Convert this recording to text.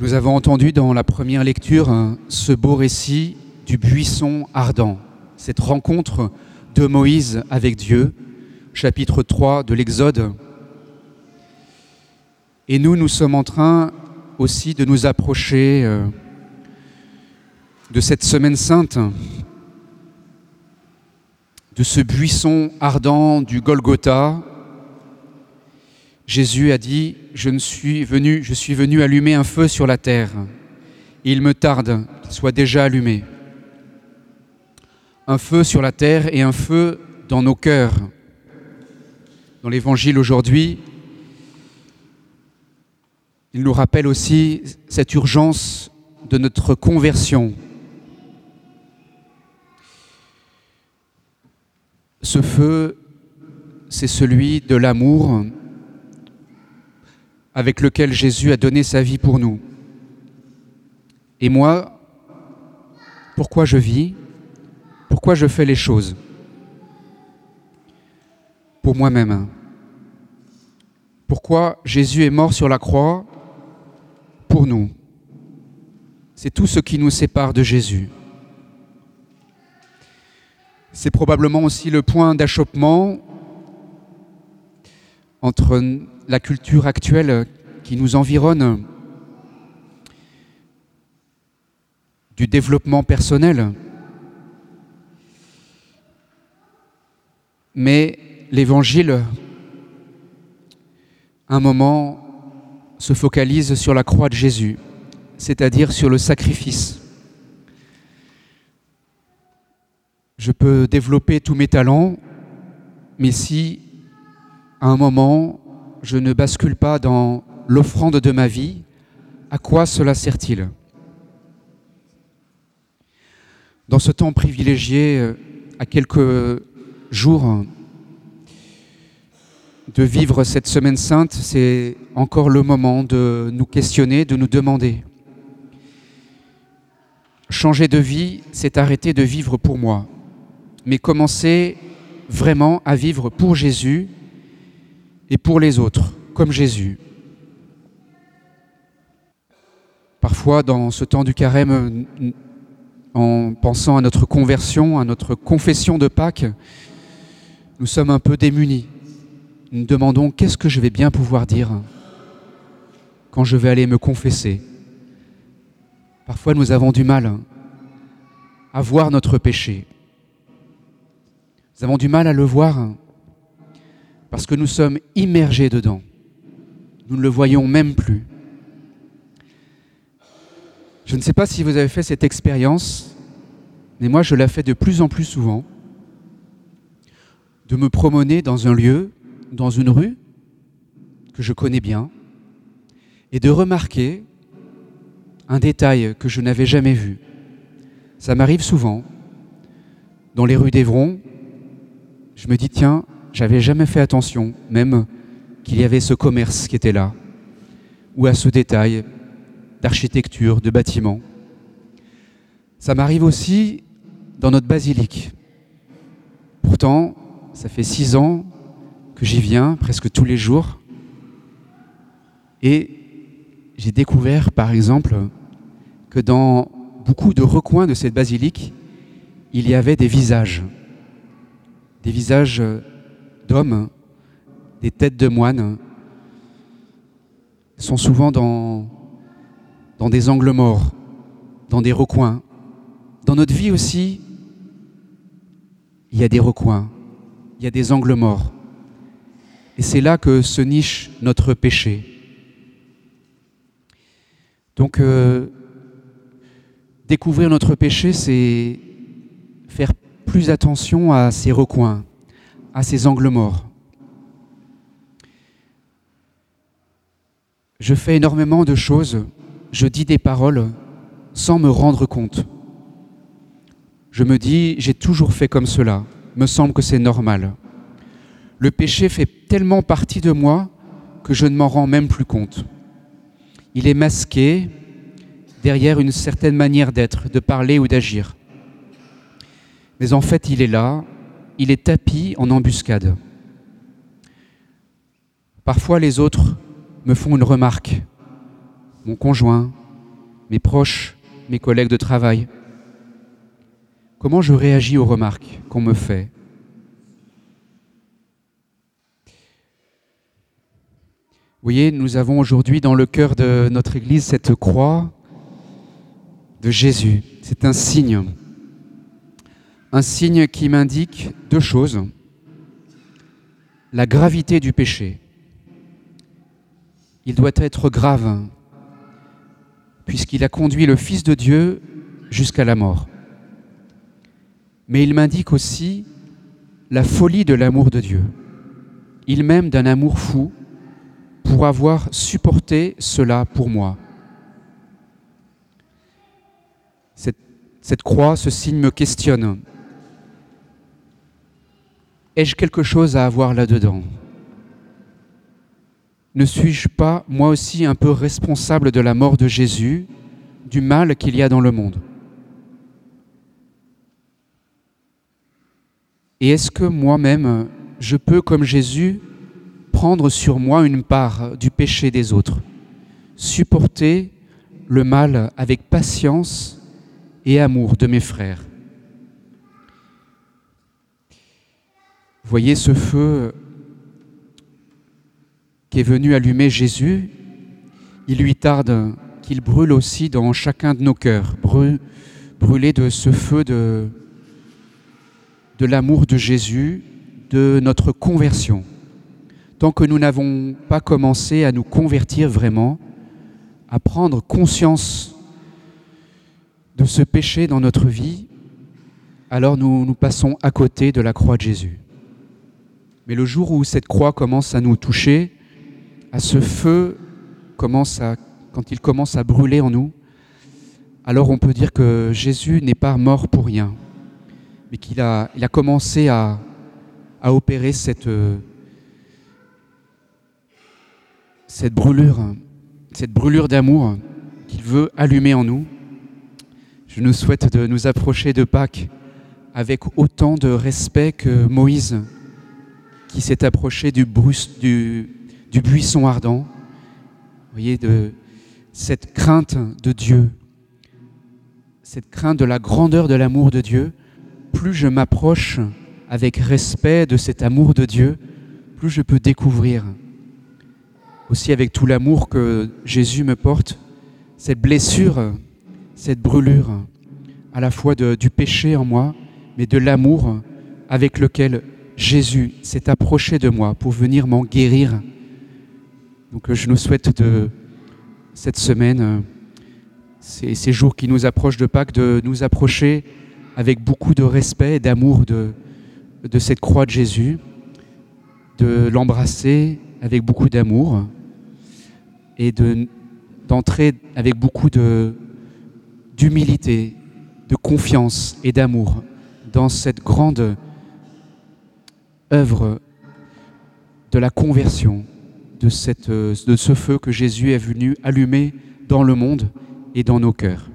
Nous avons entendu dans la première lecture hein, ce beau récit du buisson ardent, cette rencontre de Moïse avec Dieu, chapitre 3 de l'Exode. Et nous, nous sommes en train aussi de nous approcher euh, de cette semaine sainte, de ce buisson ardent du Golgotha. Jésus a dit, je, suis venu, je suis venu allumer un feu sur la terre. Il me tarde qu'il soit déjà allumé. Un feu sur la terre et un feu dans nos cœurs. Dans l'Évangile aujourd'hui, il nous rappelle aussi cette urgence de notre conversion. Ce feu, c'est celui de l'amour avec lequel Jésus a donné sa vie pour nous. Et moi, pourquoi je vis? Pourquoi je fais les choses? Pour moi-même. Pourquoi Jésus est mort sur la croix? Pour nous. C'est tout ce qui nous sépare de Jésus. C'est probablement aussi le point d'achoppement entre la culture actuelle qui nous environne, du développement personnel, mais l'Évangile, un moment, se focalise sur la croix de Jésus, c'est-à-dire sur le sacrifice. Je peux développer tous mes talents, mais si à un moment je ne bascule pas dans l'offrande de ma vie, à quoi cela sert-il? Dans ce temps privilégié, euh, à quelques jours de vivre cette semaine sainte, c'est encore le moment de nous questionner, de nous demander. Changer de vie, c'est arrêter de vivre pour moi, mais commencer vraiment à vivre pour Jésus et pour les autres, comme Jésus. Parfois, dans ce temps du carême, en pensant à notre conversion, à notre confession de Pâques, nous sommes un peu démunis nous demandons qu'est-ce que je vais bien pouvoir dire quand je vais aller me confesser? Parfois nous avons du mal à voir notre péché. Nous avons du mal à le voir parce que nous sommes immergés dedans. Nous ne le voyons même plus. Je ne sais pas si vous avez fait cette expérience, mais moi je la fais de plus en plus souvent, de me promener dans un lieu dans une rue que je connais bien et de remarquer un détail que je n'avais jamais vu. Ça m'arrive souvent. Dans les rues d'Evron, je me dis, tiens, j'avais jamais fait attention, même qu'il y avait ce commerce qui était là, ou à ce détail d'architecture, de bâtiment. Ça m'arrive aussi dans notre basilique. Pourtant, ça fait six ans que j'y viens presque tous les jours. Et j'ai découvert, par exemple, que dans beaucoup de recoins de cette basilique, il y avait des visages. Des visages d'hommes, des têtes de moines, sont souvent dans, des angles morts, dans des recoins. Dans notre vie aussi, il y a des recoins, il y a des angles morts. Et c'est là que se niche notre péché. Donc, euh, découvrir notre péché, c'est faire plus attention à ces recoins, à ces angles morts. Je fais énormément de choses, je dis des paroles sans me rendre compte. Je me dis, j'ai toujours fait comme cela, me semble que c'est normal le péché fait tellement partie de moi que je ne m'en rends même plus compte. Il est masqué derrière une certaine manière d'être, de parler ou d'agir. Mais en fait, il est là, il est tapis en embuscade. Parfois, les autres me font une remarque. Mon conjoint, mes proches, mes collègues de travail Comment je réagis aux remarques qu'on me fait? Vous voyez, nous avons aujourd'hui dans le cœur de notre Église cette croix de Jésus. C'est un signe. Un signe qui m'indique deux choses. La gravité du péché. Il doit être grave, puisqu'il a conduit le Fils de Dieu jusqu'à la mort. Mais il m'indique aussi la folie de l'amour de Dieu. Il m'aime d'un amour fou pour avoir supporté cela pour moi. Cette, croix, ce signe me questionne. Ai-je quelque chose à avoir là-dedans? Ne suis-je pas moi aussi un peu responsable de la mort de Jésus, du mal qu'il y a dans le monde? Et est-ce que moi-même, je peux, comme Jésus, prendre sur moi une part du péché des autres, supporter le mal avec patience et amour de mes frères? Voyez ce feu qui est venu allumer Jésus, il lui tarde qu'il brûle aussi dans chacun de nos cœurs, brûler de ce feu de, de l'amour de Jésus, de notre conversion. Tant que nous n'avons pas commencé à nous convertir vraiment, à prendre conscience de ce péché dans notre vie, alors nous nous passons à côté de la croix de Jésus. Mais le jour où cette croix commence à nous toucher, à ce feu commence à, quand il commence à brûler en nous, alors on peut dire que Jésus n'est pas mort pour rien mais qu'il a, commencé à, opérer cette, cette brûlure, cette brûlure d'amour qu'il veut allumer en nous. Je nous souhaite de nous approcher de Pâques avec autant de respect que Moïse, qui s'est approché du, buisson ardent. Vous voyez, de cette crainte de Dieu, cette crainte de la grandeur de l'amour de Dieu, plus je m'approche avec respect de cet amour de Dieu, plus je peux découvrir aussi avec tout l'amour que Jésus me porte, cette blessure, cette brûlure, à la fois du péché en moi, mais de l'amour avec lequel Jésus s'est approché de moi pour venir m'en guérir. Donc je nous souhaite de cette semaine, ces, ces jours qui nous approchent de Pâques, de nous approcher avec beaucoup de respect et d'amour de cette croix de Jésus, de l'embrasser avec beaucoup d'amour et d'entrer avec beaucoup d'humilité, de, confiance et d'amour dans cette grande œuvre de la conversion, de, cette, de ce feu que Jésus est venu allumer dans le monde et dans nos cœurs.